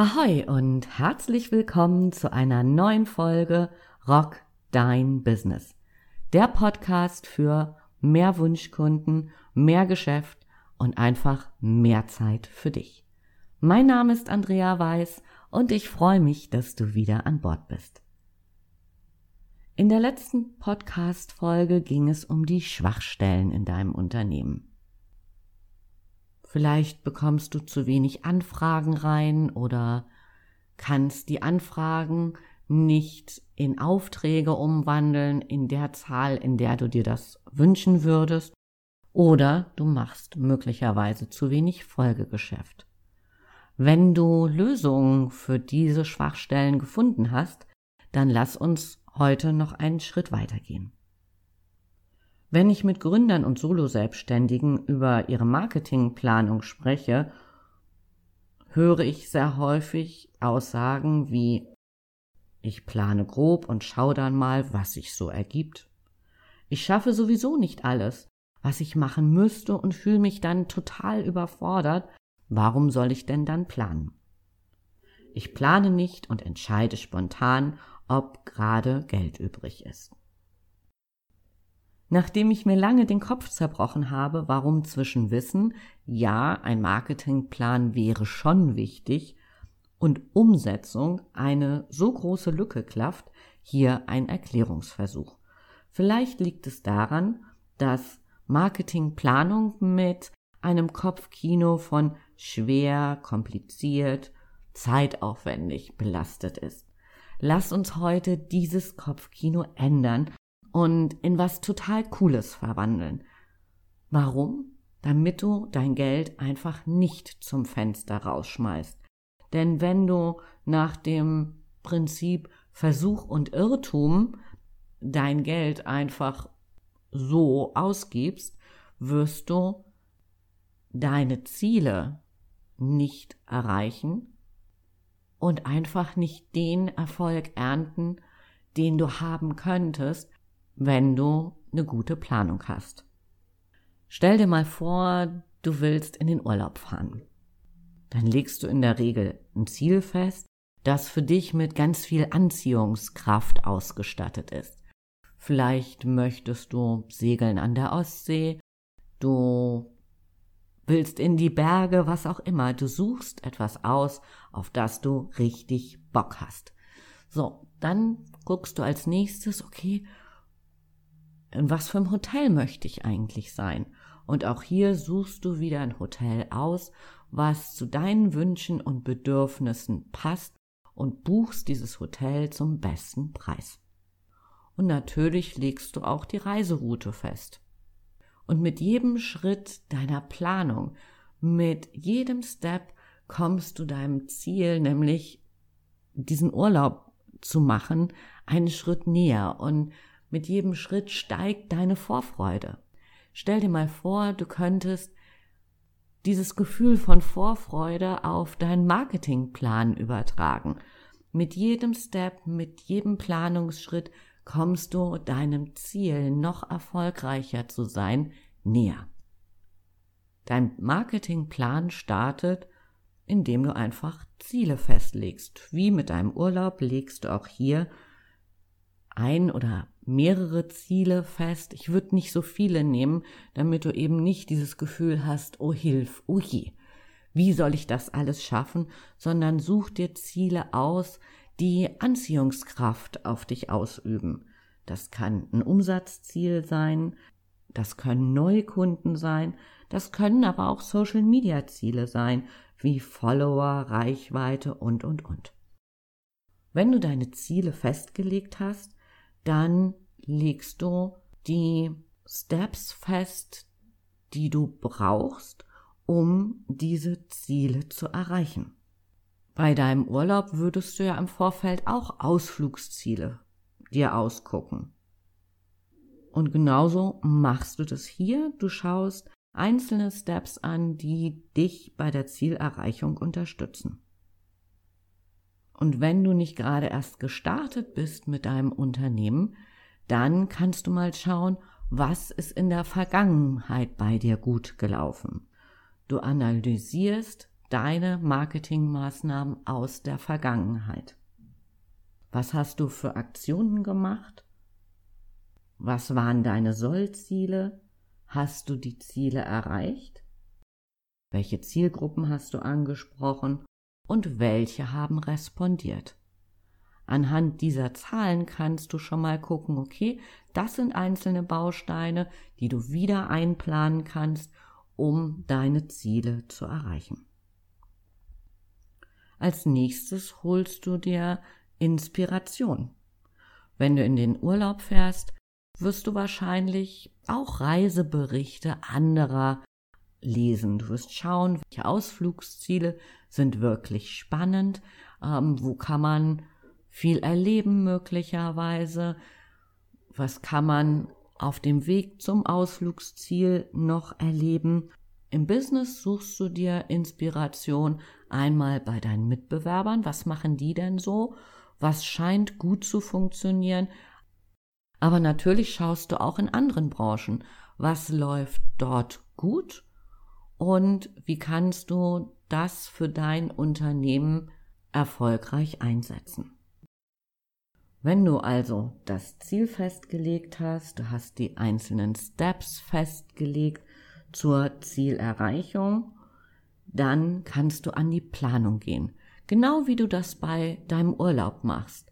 Ahoi und herzlich willkommen zu einer neuen Folge Rock Dein Business. Der Podcast für mehr Wunschkunden, mehr Geschäft und einfach mehr Zeit für dich. Mein Name ist Andrea Weiß und ich freue mich, dass du wieder an Bord bist. In der letzten Podcast-Folge ging es um die Schwachstellen in deinem Unternehmen. Vielleicht bekommst du zu wenig Anfragen rein oder kannst die Anfragen nicht in Aufträge umwandeln in der Zahl, in der du dir das wünschen würdest. Oder du machst möglicherweise zu wenig Folgegeschäft. Wenn du Lösungen für diese Schwachstellen gefunden hast, dann lass uns heute noch einen Schritt weitergehen. Wenn ich mit Gründern und Solo-Selbstständigen über ihre Marketingplanung spreche, höre ich sehr häufig Aussagen wie ich plane grob und schau dann mal, was sich so ergibt. Ich schaffe sowieso nicht alles, was ich machen müsste und fühle mich dann total überfordert. Warum soll ich denn dann planen? Ich plane nicht und entscheide spontan, ob gerade Geld übrig ist. Nachdem ich mir lange den Kopf zerbrochen habe, warum zwischen Wissen, ja, ein Marketingplan wäre schon wichtig, und Umsetzung eine so große Lücke klafft, hier ein Erklärungsversuch. Vielleicht liegt es daran, dass Marketingplanung mit einem Kopfkino von schwer, kompliziert, zeitaufwendig belastet ist. Lass uns heute dieses Kopfkino ändern und in was total Cooles verwandeln. Warum? Damit du dein Geld einfach nicht zum Fenster rausschmeißt. Denn wenn du nach dem Prinzip Versuch und Irrtum dein Geld einfach so ausgibst, wirst du deine Ziele nicht erreichen und einfach nicht den Erfolg ernten, den du haben könntest, wenn du eine gute Planung hast. Stell dir mal vor, du willst in den Urlaub fahren. Dann legst du in der Regel ein Ziel fest, das für dich mit ganz viel Anziehungskraft ausgestattet ist. Vielleicht möchtest du segeln an der Ostsee, du willst in die Berge, was auch immer. Du suchst etwas aus, auf das du richtig Bock hast. So, dann guckst du als nächstes, okay, in was für einem Hotel möchte ich eigentlich sein? Und auch hier suchst du wieder ein Hotel aus, was zu deinen Wünschen und Bedürfnissen passt und buchst dieses Hotel zum besten Preis. Und natürlich legst du auch die Reiseroute fest. Und mit jedem Schritt deiner Planung, mit jedem Step kommst du deinem Ziel, nämlich diesen Urlaub zu machen, einen Schritt näher und mit jedem Schritt steigt deine Vorfreude. Stell dir mal vor, du könntest dieses Gefühl von Vorfreude auf deinen Marketingplan übertragen. Mit jedem Step, mit jedem Planungsschritt kommst du deinem Ziel noch erfolgreicher zu sein näher. Dein Marketingplan startet, indem du einfach Ziele festlegst. Wie mit deinem Urlaub legst du auch hier ein oder mehrere Ziele fest. Ich würde nicht so viele nehmen, damit du eben nicht dieses Gefühl hast, oh Hilf, oh je, wie soll ich das alles schaffen, sondern such dir Ziele aus, die Anziehungskraft auf dich ausüben. Das kann ein Umsatzziel sein, das können Neukunden sein, das können aber auch Social Media Ziele sein, wie Follower, Reichweite und, und, und. Wenn du deine Ziele festgelegt hast, dann legst du die Steps fest, die du brauchst, um diese Ziele zu erreichen. Bei deinem Urlaub würdest du ja im Vorfeld auch Ausflugsziele dir ausgucken. Und genauso machst du das hier. Du schaust einzelne Steps an, die dich bei der Zielerreichung unterstützen. Und wenn du nicht gerade erst gestartet bist mit deinem Unternehmen, dann kannst du mal schauen, was ist in der Vergangenheit bei dir gut gelaufen. Du analysierst deine Marketingmaßnahmen aus der Vergangenheit. Was hast du für Aktionen gemacht? Was waren deine Sollziele? Hast du die Ziele erreicht? Welche Zielgruppen hast du angesprochen und welche haben respondiert? Anhand dieser Zahlen kannst du schon mal gucken, okay, das sind einzelne Bausteine, die du wieder einplanen kannst, um deine Ziele zu erreichen. Als nächstes holst du dir Inspiration. Wenn du in den Urlaub fährst, wirst du wahrscheinlich auch Reiseberichte anderer lesen. Du wirst schauen, welche Ausflugsziele sind wirklich spannend, ähm, wo kann man viel erleben möglicherweise, was kann man auf dem Weg zum Ausflugsziel noch erleben. Im Business suchst du dir Inspiration einmal bei deinen Mitbewerbern, was machen die denn so, was scheint gut zu funktionieren, aber natürlich schaust du auch in anderen Branchen, was läuft dort gut und wie kannst du das für dein Unternehmen erfolgreich einsetzen. Wenn du also das Ziel festgelegt hast, du hast die einzelnen Steps festgelegt zur Zielerreichung, dann kannst du an die Planung gehen. Genau wie du das bei deinem Urlaub machst.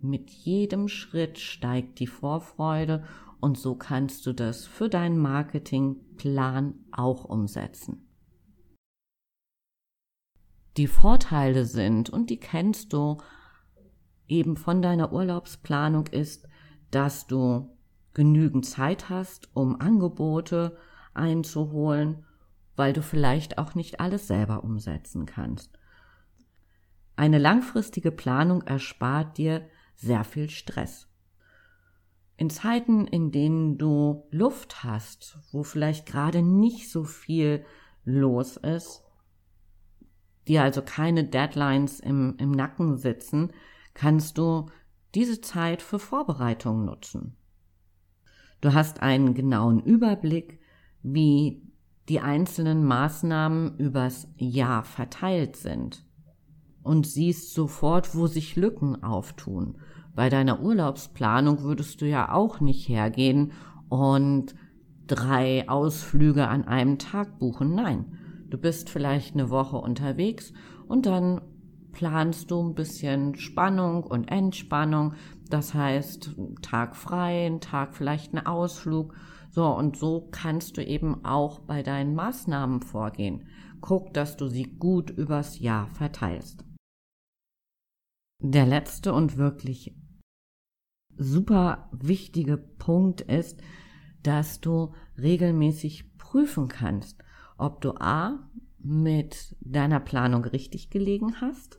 Mit jedem Schritt steigt die Vorfreude und so kannst du das für deinen Marketingplan auch umsetzen. Die Vorteile sind, und die kennst du eben von deiner Urlaubsplanung, ist, dass du genügend Zeit hast, um Angebote einzuholen, weil du vielleicht auch nicht alles selber umsetzen kannst. Eine langfristige Planung erspart dir sehr viel Stress. In Zeiten, in denen du Luft hast, wo vielleicht gerade nicht so viel los ist, dir also keine Deadlines im, im Nacken sitzen, kannst du diese Zeit für Vorbereitungen nutzen. Du hast einen genauen Überblick, wie die einzelnen Maßnahmen übers Jahr verteilt sind und siehst sofort, wo sich Lücken auftun. Bei deiner Urlaubsplanung würdest du ja auch nicht hergehen und drei Ausflüge an einem Tag buchen. Nein, du bist vielleicht eine Woche unterwegs und dann planst du ein bisschen Spannung und Entspannung. Das heißt, Tag frei, ein Tag vielleicht ein Ausflug. So, und so kannst du eben auch bei deinen Maßnahmen vorgehen. Guck, dass du sie gut übers Jahr verteilst. Der letzte und wirklich super wichtige Punkt ist, dass du regelmäßig prüfen kannst, ob du A mit deiner Planung richtig gelegen hast,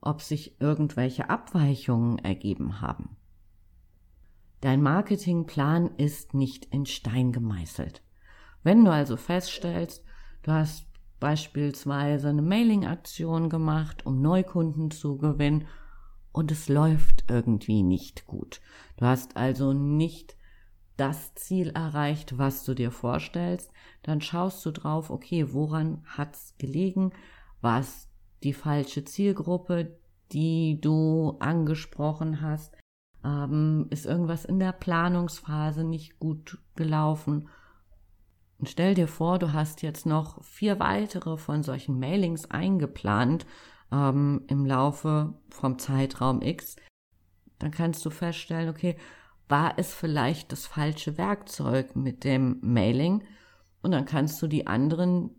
ob sich irgendwelche Abweichungen ergeben haben. Dein Marketingplan ist nicht in Stein gemeißelt. Wenn du also feststellst, du hast beispielsweise eine Mailing-Aktion gemacht, um Neukunden zu gewinnen und es läuft irgendwie nicht gut. Du hast also nicht das Ziel erreicht, was du dir vorstellst, dann schaust du drauf, okay, woran hat's gelegen? War es die falsche Zielgruppe, die du angesprochen hast? Ähm, ist irgendwas in der Planungsphase nicht gut gelaufen? Und stell dir vor, du hast jetzt noch vier weitere von solchen Mailings eingeplant ähm, im Laufe vom Zeitraum X. Dann kannst du feststellen, okay, war es vielleicht das falsche Werkzeug mit dem Mailing? Und dann kannst du die anderen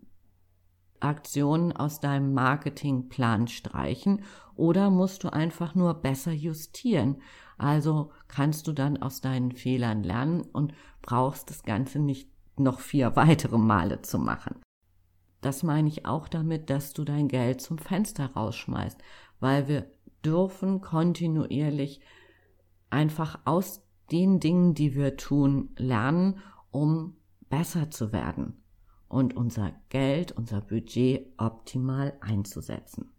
Aktionen aus deinem Marketingplan streichen oder musst du einfach nur besser justieren. Also kannst du dann aus deinen Fehlern lernen und brauchst das Ganze nicht noch vier weitere Male zu machen. Das meine ich auch damit, dass du dein Geld zum Fenster rausschmeißt, weil wir dürfen kontinuierlich einfach aus den Dingen, die wir tun, lernen, um besser zu werden und unser Geld, unser Budget optimal einzusetzen.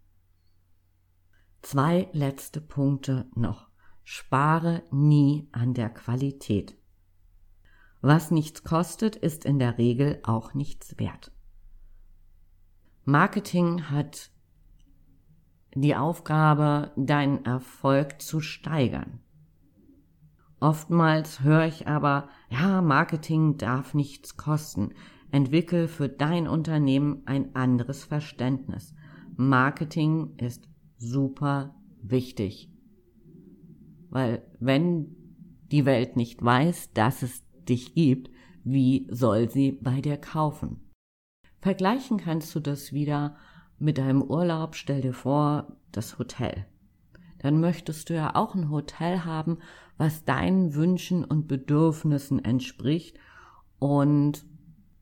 Zwei letzte Punkte noch. Spare nie an der Qualität. Was nichts kostet, ist in der Regel auch nichts wert. Marketing hat die Aufgabe, deinen Erfolg zu steigern. Oftmals höre ich aber, ja, Marketing darf nichts kosten. Entwickel für dein Unternehmen ein anderes Verständnis. Marketing ist super wichtig. Weil wenn die Welt nicht weiß, dass es dich gibt, wie soll sie bei dir kaufen? Vergleichen kannst du das wieder mit deinem Urlaub. Stell dir vor, das Hotel. Dann möchtest du ja auch ein Hotel haben, was deinen Wünschen und Bedürfnissen entspricht und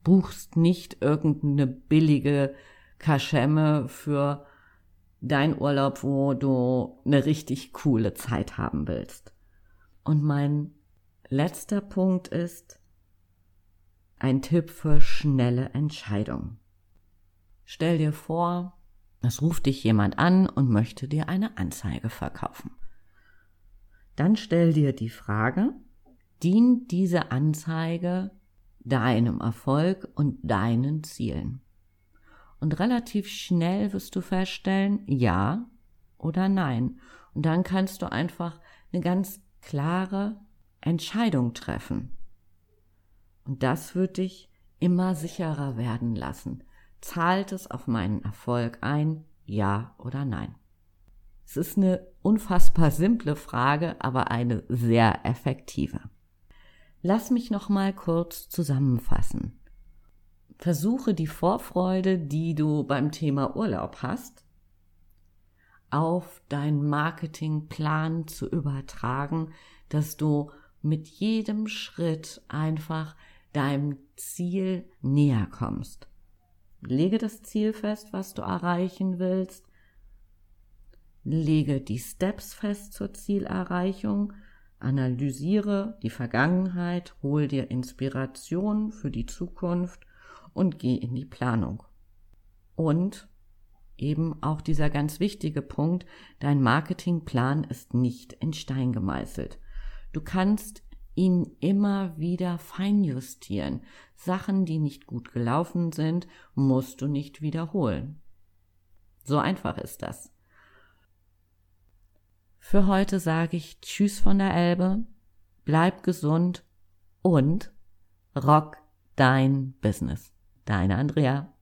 buchst nicht irgendeine billige Kaschemme für dein Urlaub, wo du eine richtig coole Zeit haben willst. Und mein letzter Punkt ist ein Tipp für schnelle Entscheidungen. Stell dir vor, es ruft dich jemand an und möchte dir eine Anzeige verkaufen. Dann stell dir die Frage, dient diese Anzeige deinem Erfolg und deinen Zielen? Und relativ schnell wirst du feststellen, ja oder nein. Und dann kannst du einfach eine ganz klare Entscheidung treffen. Und das wird dich immer sicherer werden lassen. Zahlt es auf meinen Erfolg ein, ja oder nein? Es ist eine unfassbar simple Frage, aber eine sehr effektive. Lass mich noch mal kurz zusammenfassen. Versuche die Vorfreude, die du beim Thema Urlaub hast, auf deinen Marketingplan zu übertragen, dass du mit jedem Schritt einfach deinem Ziel näher kommst. Lege das Ziel fest, was du erreichen willst. Lege die Steps fest zur Zielerreichung. Analysiere die Vergangenheit, hol dir Inspiration für die Zukunft und geh in die Planung. Und eben auch dieser ganz wichtige Punkt, dein Marketingplan ist nicht in Stein gemeißelt. Du kannst ihn immer wieder feinjustieren. Sachen, die nicht gut gelaufen sind, musst du nicht wiederholen. So einfach ist das. Für heute sage ich Tschüss von der Elbe, bleib gesund und rock dein Business. Deine Andrea.